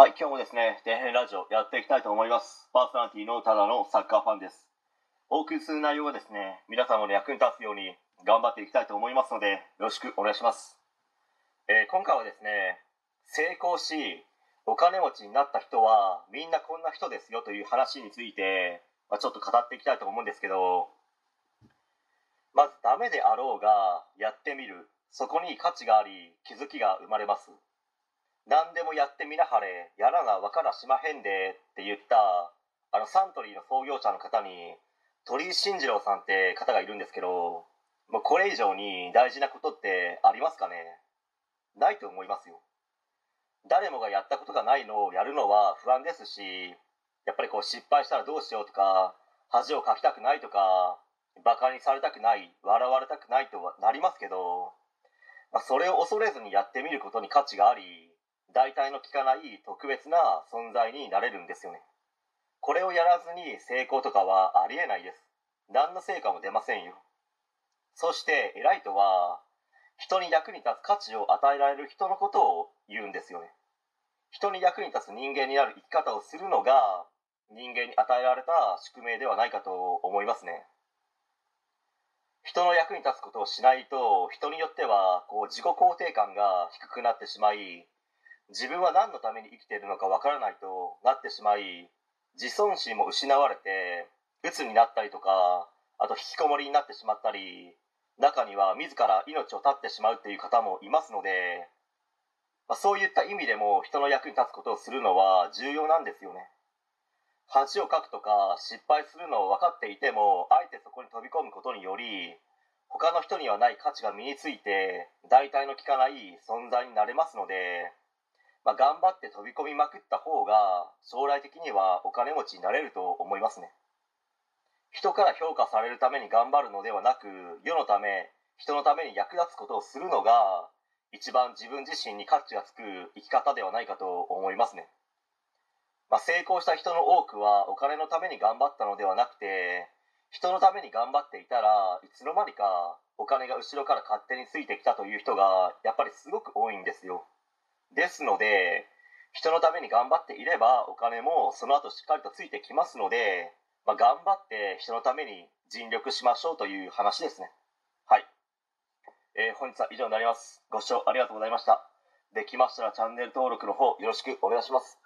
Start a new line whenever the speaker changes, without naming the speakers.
はい、今日もですね、底辺ラジオやっていきたいと思います。パーソナリティのただのサッカーファンです。お送りする内容はですね、皆様の役に立つように頑張っていきたいと思いますので、よろしくお願いします。えー今回はですね、成功し、お金持ちになった人はみんなこんな人ですよという話について、まあ、ちょっと語っていきたいと思うんですけど、まずダメであろうがやってみる。そこに価値があり、気づきが生まれます。何でもやってみなはれ。やらなわからしまへんで。って言ったあのサントリーの創業者の方に鳥居慎次郎さんって方がいるんですけどもうこれ以上に大事なことってありますかね？ないと思いますよ。誰もがやったことがないのをやるのは不安ですしやっぱりこう失敗したらどうしようとか恥をかきたくないとかバカにされたくない笑われたくないとはなりますけど、まあ、それを恐れずにやってみることに価値があり代替の効かない特別な存在になれるんですよね。これをやらずに成功とかはありえないです。何の成果も出ませんよ。そして偉いとは人に役に立つ価値を与えられる人のことを言うんですよね。人に役に立つ人間になる生き方をするのが人間に与えられた宿命ではないかと思いますね。人の役に立つことをしないと人によってはこう自己肯定感が低くなってしまい自分は何のために生きているのかわからないとなってしまい自尊心も失われて鬱になったりとかあと引きこもりになってしまったり中には自ら命を絶ってしまうっていう方もいますので、まあ、そういった意味でも人の役に立つことをするのは重要なんですよね。恥をかくとか失敗するのを分かっていてもあえてそこに飛び込むことにより他の人にはない価値が身について代替の効かない存在になれますのでまあ、頑張って飛び込みまくった方が将来的にはお金持ちになれると思いますね。人から評価されるために頑張るのではなく世のため人のために役立つことをするのが一番自分自身に価値がつく生き方ではないかと思いますね、まあ、成功した人の多くはお金のために頑張ったのではなくて人のために頑張っていたらいつの間にかお金が後ろから勝手についてきたという人がやっぱりすごく多いんですよ。ですので人のために頑張っていればお金もその後しっかりとついてきますので、まあ、頑張って人のために尽力しましょうという話ですね。はい、えー本日は以上になります。ご視聴ありがとうございました。できましたらチャンネル登録の方よろしくお願いします。